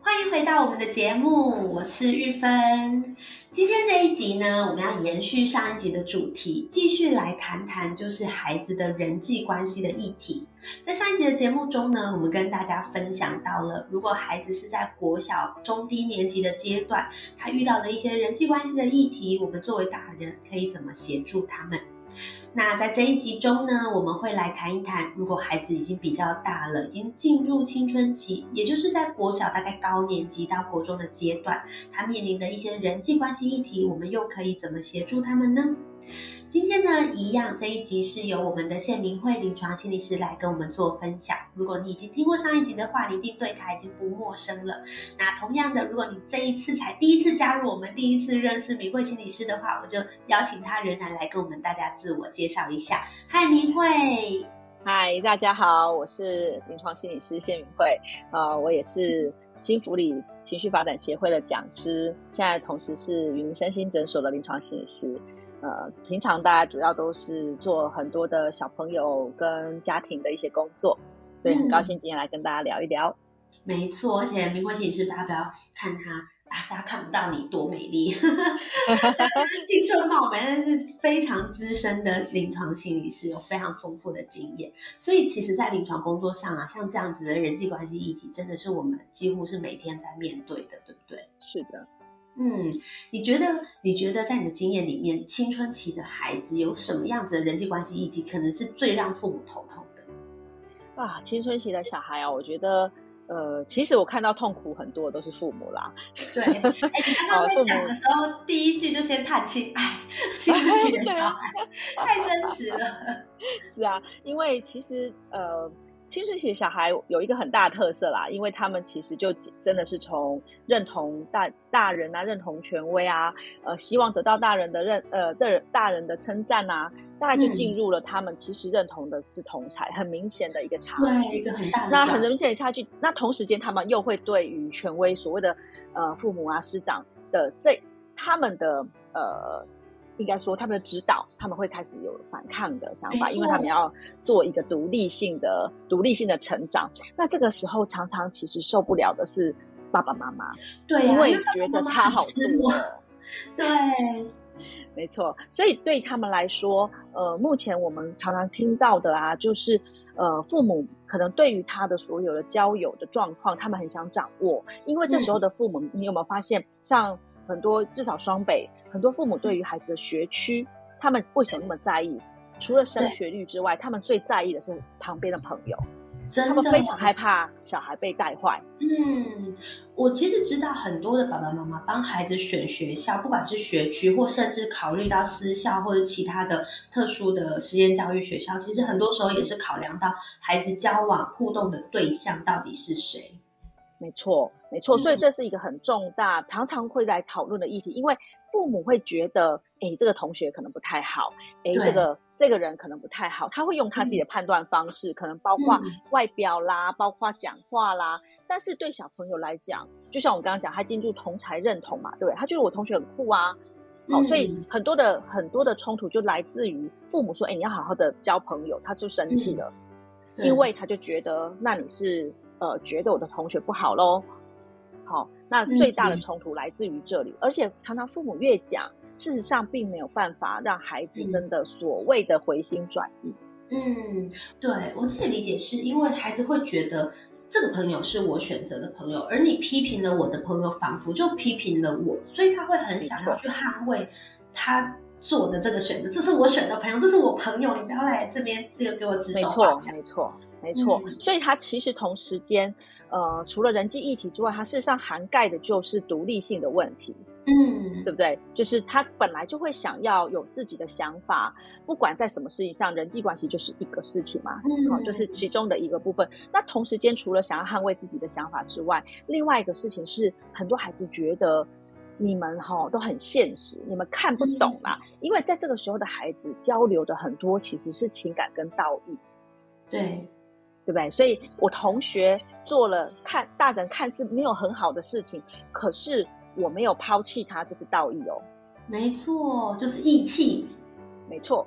欢迎回到我们的节目，我是玉芬。今天这一集呢，我们要延续上一集的主题，继续来谈谈就是孩子的人际关系的议题。在上一集的节目中呢，我们跟大家分享到了，如果孩子是在国小中低年级的阶段，他遇到的一些人际关系的议题，我们作为大人可以怎么协助他们？那在这一集中呢，我们会来谈一谈，如果孩子已经比较大了，已经进入青春期，也就是在国小大概高年级到国中的阶段，他面临的一些人际关系议题，我们又可以怎么协助他们呢？今天呢，一样这一集是由我们的谢明慧临床心理师来跟我们做分享。如果你已经听过上一集的话，你一定对他已经不陌生了。那同样的，如果你这一次才第一次加入我们，第一次认识明慧心理师的话，我就邀请他仍然来跟我们大家自我介绍一下。嗨，明慧。嗨，大家好，我是临床心理师谢明慧。呃，我也是新福利情绪发展协会的讲师，现在同时是云身心诊所的临床心理师。呃，平常大家主要都是做很多的小朋友跟家庭的一些工作，所以很高兴今天来跟大家聊一聊。没错，而且明慧心理师，大家不要看他啊，大家看不到你多美丽，青春貌美，但是非常资深的临床心理师，有非常丰富的经验。所以，其实，在临床工作上啊，像这样子的人际关系议题，真的是我们几乎是每天在面对的，对不对？是的。嗯，你觉得？你觉得在你的经验里面，青春期的孩子有什么样子的人际关系议题，可能是最让父母头痛的？啊，青春期的小孩啊，我觉得，呃，其实我看到痛苦很多都是父母啦。对，哎，你刚刚 在讲的时候，第一句就先叹气，哎，青春期的小孩 太真实了。是啊，因为其实，呃。青春期的小孩有一个很大的特色啦，因为他们其实就真的是从认同大大人啊，认同权威啊，呃，希望得到大人的认呃的大人的称赞啊，大概就进入了他们其实认同的是同才，很明显的一个差距，一个很大的那很明显的差距。那同时间他们又会对于权威所谓的呃父母啊师长的这他们的呃。应该说，他们的指导他们会开始有反抗的想法，因为他们要做一个独立性的、独立性的成长。那这个时候，常常其实受不了的是爸爸妈妈，对，因为觉得差好多。对，没错。所以对他们来说，呃，目前我们常常听到的啊，就是呃，父母可能对于他的所有的交友的状况，他们很想掌握，因为这时候的父母，你有没有发现，像很多至少双北。很多父母对于孩子的学区，他们为什么那么在意？除了升学率之外，他们最在意的是旁边的朋友，他们非常害怕小孩被带坏。嗯，我其实知道很多的爸爸妈妈帮孩子选学校，不管是学区，或甚至考虑到私校或者其他的特殊的实验教育学校，其实很多时候也是考量到孩子交往互动的对象到底是谁。没错，没错，所以这是一个很重大、常常会来讨论的议题，因为。父母会觉得，哎，这个同学可能不太好，哎，这个这个人可能不太好，他会用他自己的判断方式，可能包括外表啦，包括讲话啦。但是对小朋友来讲，就像我刚刚讲，他进入同才认同嘛，对，他觉得我同学很酷啊，好，所以很多的很多的冲突就来自于父母说，哎，你要好好的交朋友，他就生气了，因为他就觉得，那你是呃觉得我的同学不好喽。好，那最大的冲突来自于这里，而且常常父母越讲，事实上并没有办法让孩子真的所谓的回心转意。嗯，对我自己理解是因为孩子会觉得这个朋友是我选择的朋友，而你批评了我的朋友，仿佛就批评了我，所以他会很想要去捍卫他做的这个选择，这是我选的朋友，这是我朋友，你不要来这边这个给我指手画脚。没错，没错，没错。所以他其实同时间，呃，除了人际议题之外，它事实上涵盖的就是独立性的问题。嗯，对不对？就是他本来就会想要有自己的想法，不管在什么事情上，人际关系就是一个事情嘛，好，就是其中的一个部分。那同时间，除了想要捍卫自己的想法之外，另外一个事情是，很多孩子觉得你们哈都很现实，你们看不懂啦。因为在这个时候的孩子交流的很多其实是情感跟道义，对，对不对？所以我同学做了看大人看似没有很好的事情，可是。我没有抛弃他，这是道义哦。没错，就是义气。没错，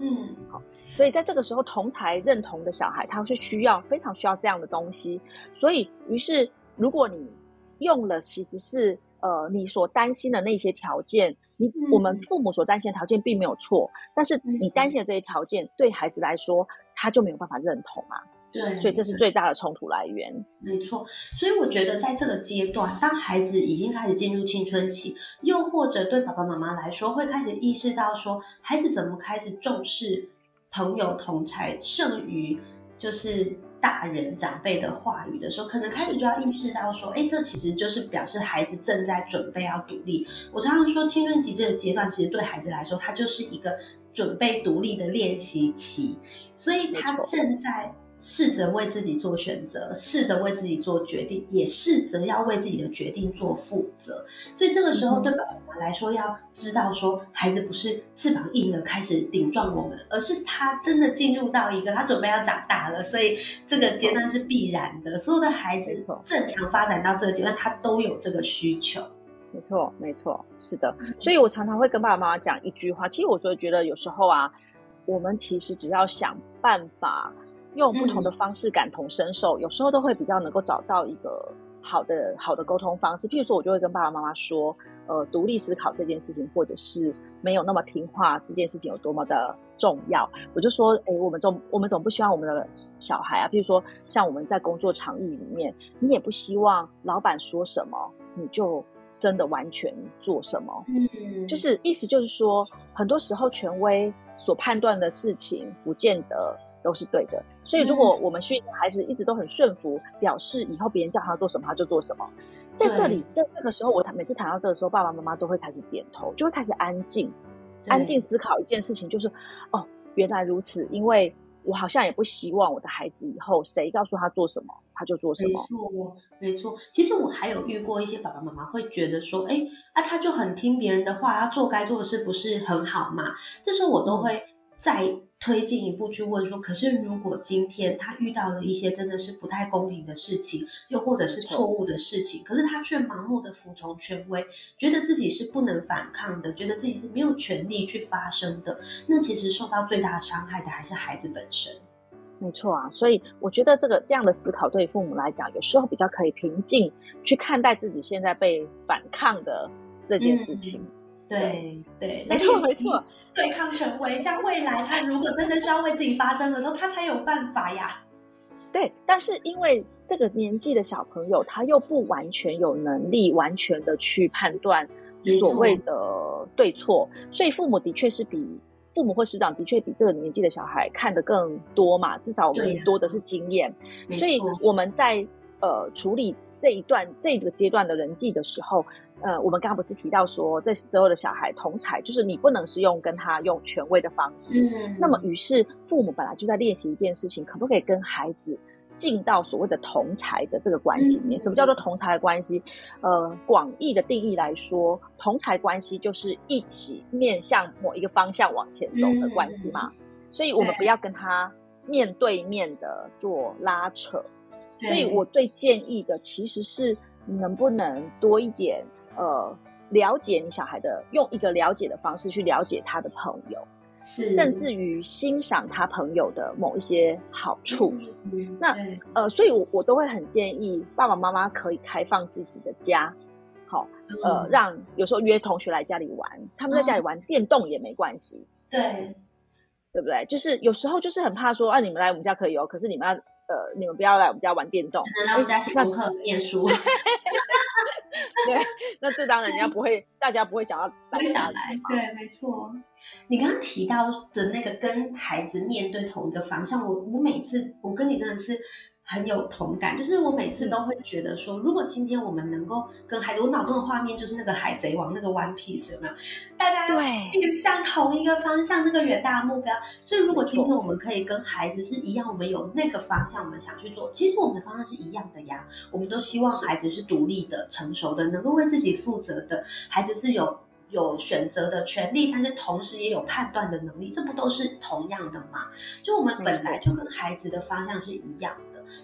嗯，好。所以在这个时候，同才认同的小孩，他是需要非常需要这样的东西。所以，于是如果你用了，其实是呃你所担心的那些条件，你我们父母所担心的条件并没有错，但是你担心的这些条件，对孩子来说，他就没有办法认同啊。对，所以这是最大的冲突来源。没错，所以我觉得在这个阶段，当孩子已经开始进入青春期，又或者对爸爸妈妈来说，会开始意识到说，孩子怎么开始重视朋友同才胜于就是大人长辈的话语的时候，可能开始就要意识到说，哎，这其实就是表示孩子正在准备要独立。我常常说，青春期这个阶段，其实对孩子来说，它就是一个准备独立的练习期，所以他正在。试着为自己做选择，试着为自己做决定，也试着要为自己的决定做负责。所以这个时候，对爸爸妈妈来说，要知道说，孩子不是翅膀硬了开始顶撞我们，而是他真的进入到一个他准备要长大了。所以这个阶段是必然的。所有的孩子正常发展到这个阶段，他都有这个需求。没错，没错，是的。所以我常常会跟爸爸妈妈讲一句话。其实我说觉得有时候啊，我们其实只要想办法。用不同的方式感同身受，有时候都会比较能够找到一个好的好的沟通方式。譬如说，我就会跟爸爸妈妈说，呃，独立思考这件事情，或者是没有那么听话这件事情有多么的重要。我就说，哎，我们总我们总不希望我们的小孩啊，譬如说，像我们在工作场域里面，你也不希望老板说什么你就真的完全做什么。嗯，就是意思就是说，很多时候权威所判断的事情，不见得。都是对的，所以如果我们训练孩子一直都很顺服，表示以后别人叫他做什么他就做什么，在这里在这个时候，我谈每次谈到这个时候，爸爸妈妈都会开始点头，就会开始安静，安静思考一件事情，就是哦，原来如此，因为我好像也不希望我的孩子以后谁告诉他做什么他就做什么。没错，没错。其实我还有遇过一些爸爸妈妈会觉得说，哎，啊，他就很听别人的话，他做该做的事不是很好嘛？这时候我都会在。推进一步去问说，可是如果今天他遇到了一些真的是不太公平的事情，又或者是错误的事情，可是他却盲目的服从权威，觉得自己是不能反抗的，觉得自己是没有权利去发声的，那其实受到最大伤害的还是孩子本身。没错啊，所以我觉得这个这样的思考对父母来讲，有时候比较可以平静去看待自己现在被反抗的这件事情。对对，没错没错。对抗权威，这样未来他如果真的需要为自己发声的时候，他才有办法呀。对，但是因为这个年纪的小朋友，他又不完全有能力完全的去判断所谓的对错，所以父母的确是比父母或师长的确比这个年纪的小孩看得更多嘛。至少我们多的是经验，所以我们在呃处理这一段这个阶段的人际的时候。呃，我们刚刚不是提到说，这时候的小孩同才，就是你不能是用跟他用权威的方式。嗯。那么，于是父母本来就在练习一件事情，可不可以跟孩子进到所谓的同才的这个关系里面？什么叫做同才的关系？呃，广义的定义来说，同才关系就是一起面向某一个方向往前走的关系嘛。所以我们不要跟他面对面的做拉扯。所以我最建议的其实是能不能多一点。呃，了解你小孩的，用一个了解的方式去了解他的朋友，是甚至于欣赏他朋友的某一些好处。那呃，所以我我都会很建议爸爸妈妈可以开放自己的家，好，呃，让有时候约同学来家里玩，他们在家里玩电动也没关系，对，对不对？就是有时候就是很怕说，啊，你们来我们家可以哦，可是你们要呃，你们不要来我们家玩电动，只能来我们家写功课、念书。对，那这当然人家不会，大家不会想要不会想来。对，没错。你刚刚提到的那个跟孩子面对同一个方向，我我每次我跟你真的是。很有同感，就是我每次都会觉得说，如果今天我们能够跟孩子，我脑中的画面就是那个海贼王那个 One Piece 有没有？大家面向同一个方向，那个远大的目标。所以，如果今天我们可以跟孩子是一样，我们有那个方向，我们想去做，其实我们的方向是一样的呀。我们都希望孩子是独立的、成熟的，能够为自己负责的。孩子是有有选择的权利，但是同时也有判断的能力，这不都是同样的吗？就我们本来就跟孩子的方向是一样。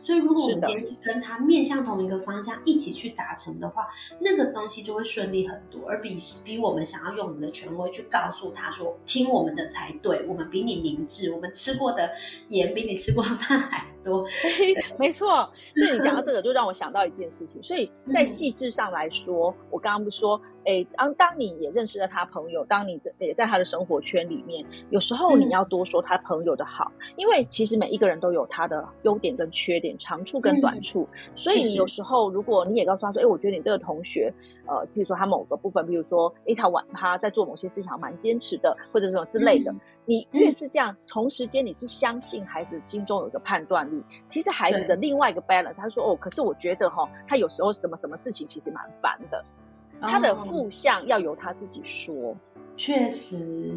所以，如果我们今天是跟他面向同一个方向一起去达成的话，那个东西就会顺利很多，而比比我们想要用我们的权威去告诉他说听我们的才对，我们比你明智，我们吃过的盐比你吃过的饭还多。没错，所以你讲到这个，就让我想到一件事情。所以 在细致上来说，我刚刚不说。哎，当当你也认识了他朋友，当你在也在他的生活圈里面，有时候你要多说他朋友的好，因为其实每一个人都有他的优点跟缺点，长处跟短处。所以你有时候如果你也告诉他说，哎，我觉得你这个同学，呃，比如说他某个部分，比如说，哎，他晚他在做某些事情蛮坚持的，或者什么之类的，你越是这样，同时间你是相信孩子心中有一个判断力。其实孩子的另外一个 balance，他说，哦，可是我觉得哈，他有时候什么什么事情其实蛮烦的。他的负向要由他自己说，确实。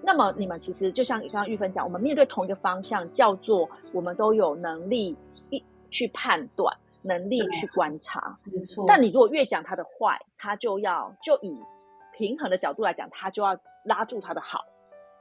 那么你们其实就像刚刚玉芬讲，我们面对同一个方向，叫做我们都有能力一去判断，能力去观察。没错。但你如果越讲他的坏，他就要就以平衡的角度来讲，他就要拉住他的好。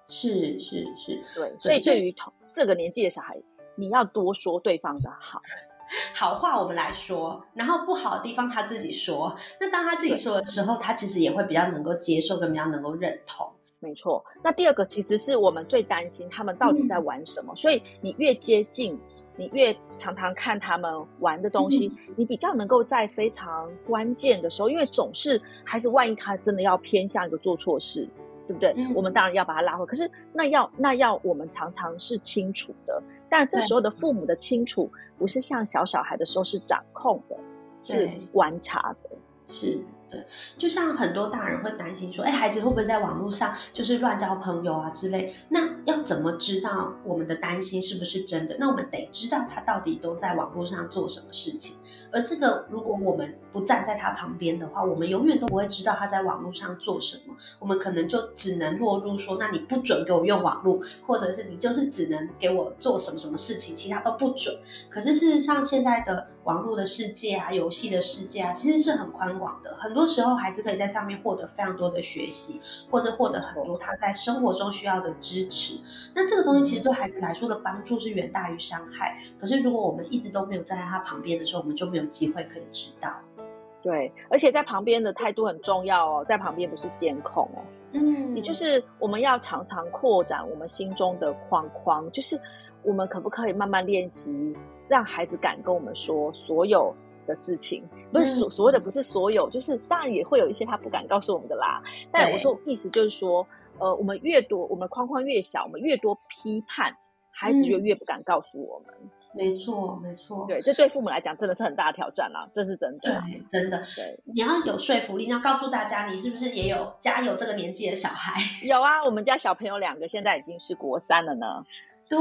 是是是，对。所以对于同这个年纪的小孩，你要多说对方的好。好话我们来说，然后不好的地方他自己说。那当他自己说的时候，他其实也会比较能够接受，跟比较能够认同。没错。那第二个其实是我们最担心他们到底在玩什么。所以你越接近，你越常常看他们玩的东西，你比较能够在非常关键的时候，因为总是孩子万一他真的要偏向一个做错事，对不对？我们当然要把他拉回。可是那要那要我们常常是清楚的。但这时候的父母的清楚，不是像小小孩的时候是掌控的，是观察的，是。对，就像很多大人会担心说，哎，孩子会不会在网络上就是乱交朋友啊之类？那要怎么知道我们的担心是不是真的？那我们得知道他到底都在网络上做什么事情。而这个，如果我们不站在他旁边的话，我们永远都不会知道他在网络上做什么。我们可能就只能落入说，那你不准给我用网络，或者是你就是只能给我做什么什么事情，其他都不准。可是事实上，现在的网络的世界啊，游戏的世界啊，其实是很宽广的。很多时候，孩子可以在上面获得非常多的学习，或者获得很多他在生活中需要的支持。那这个东西其实对孩子来说的帮助是远大于伤害。可是如果我们一直都没有站在他旁边的时候，我们就没有机会可以知道。对，而且在旁边的态度很重要哦，在旁边不是监控哦。嗯，也就是我们要常常扩展我们心中的框框，就是我们可不可以慢慢练习。让孩子敢跟我们说所有的事情，不是所所谓的不是所有，就是当然也会有一些他不敢告诉我们的啦。但我说意思就是说，呃，我们越多，我们框框越小，我们越多批判，孩子就越不敢告诉我们。没错，没错。对，这对父母来讲真的是很大的挑战啦，这是真的。对，真的。对，你要有说服力，你要告诉大家，你是不是也有家有这个年纪的小孩？有啊，我们家小朋友两个现在已经是国三了呢。对，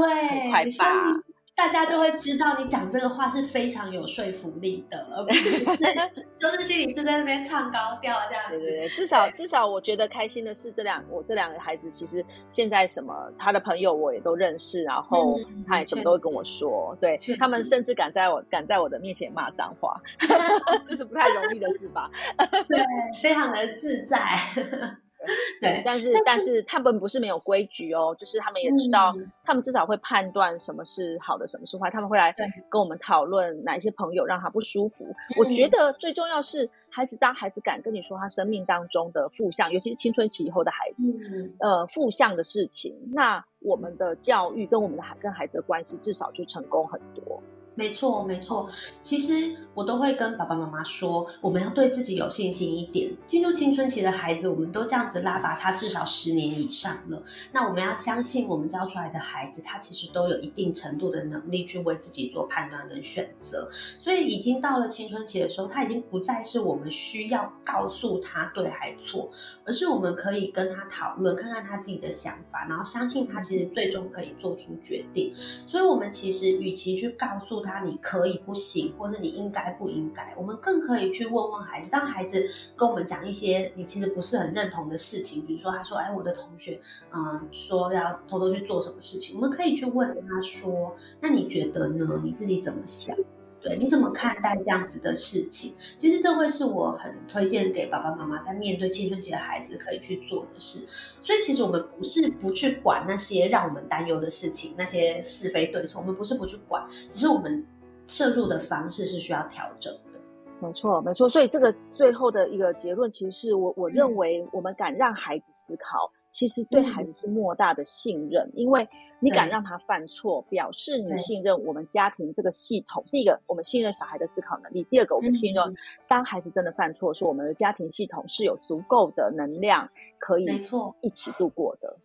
快吧。大家就会知道你讲这个话是非常有说服力的，而不是就是心理师在那边唱高调这样。对对对，至少至少我觉得开心的是，这两我这两个孩子其实现在什么他的朋友我也都认识，然后他也什么都会跟我说，对他们甚至敢在我敢在我的面前骂脏话，这是不太容易的事吧？对，非常的自在。对，但是但是他们不是没有规矩哦，就是他们也知道，他们至少会判断什么是好的，什么是坏，他们会来跟我们讨论哪一些朋友让他不舒服。我觉得最重要是孩子，当孩子敢跟你说他生命当中的负向，尤其是青春期以后的孩子，呃，负向的事情，那我们的教育跟我们的孩跟孩子的关系至少就成功很多。没错，没错。其实我都会跟爸爸妈妈说，我们要对自己有信心一点。进入青春期的孩子，我们都这样子拉拔他至少十年以上了。那我们要相信，我们教出来的孩子，他其实都有一定程度的能力去为自己做判断跟选择。所以，已经到了青春期的时候，他已经不再是我们需要告诉他对还错，而是我们可以跟他讨论，看看他自己的想法，然后相信他其实最终可以做出决定。所以，我们其实与其去告诉他你可以不行，或是你应该不应该，我们更可以去问问孩子。让孩子跟我们讲一些你其实不是很认同的事情，比如说他说：“哎，我的同学，嗯，说要偷偷去做什么事情。”我们可以去问他说：“那你觉得呢？你自己怎么想？对，你怎么看待这样子的事情？”其实这会是我很推荐给爸爸妈妈在面对青春期的孩子可以去做的事。所以，其实我们不是不去管那些让我们担忧的事情，那些是非对错，我们不是不去管，只是我们。摄入的方式是需要调整的，没错，没错。所以这个最后的一个结论，其实是我我认为，我们敢让孩子思考，其实对孩子是莫大的信任，因为你敢让他犯错，表示你信任我们家庭这个系统。第一个，我们信任小孩的思考能力；第二个，我们信任当孩子真的犯错，是我们的家庭系统是有足够的能量可以一起度过的。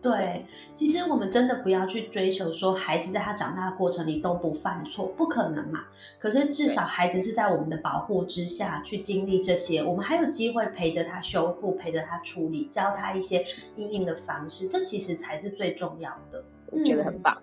对，其实我们真的不要去追求说孩子在他长大的过程里都不犯错，不可能嘛。可是至少孩子是在我们的保护之下去经历这些，我们还有机会陪着他修复，陪着他处理，教他一些应应的方式，这其实才是最重要的。我觉得很棒。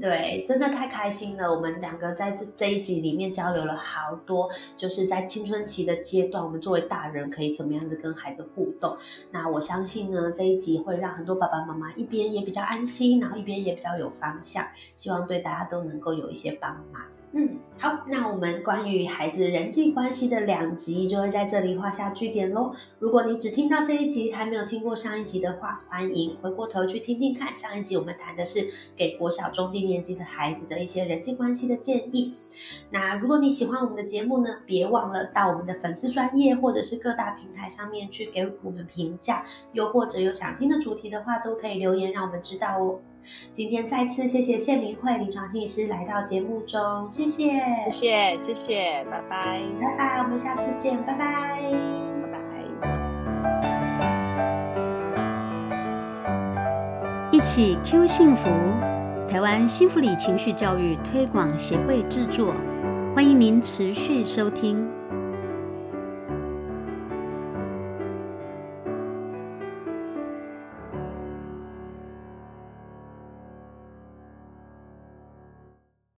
对，真的太开心了。我们两个在这这一集里面交流了好多，就是在青春期的阶段，我们作为大人可以怎么样子跟孩子互动。那我相信呢，这一集会让很多爸爸妈妈一边也比较安心，然后一边也比较有方向。希望对大家都能够有一些帮忙。嗯，好，那我们关于孩子人际关系的两集就会在这里画下句点喽。如果你只听到这一集，还没有听过上一集的话，欢迎回过头去听听看。上一集我们谈的是给国小中低年级的孩子的一些人际关系的建议。那如果你喜欢我们的节目呢，别忘了到我们的粉丝专业或者是各大平台上面去给我们评价，又或者有想听的主题的话，都可以留言让我们知道哦。今天再次谢谢谢明慧临床心理师来到节目中，谢谢，谢谢，谢谢，拜拜，拜拜，我们下次见，拜拜，拜拜。一起 Q 幸福，台湾幸福里情绪教育推广协会制作，欢迎您持续收听。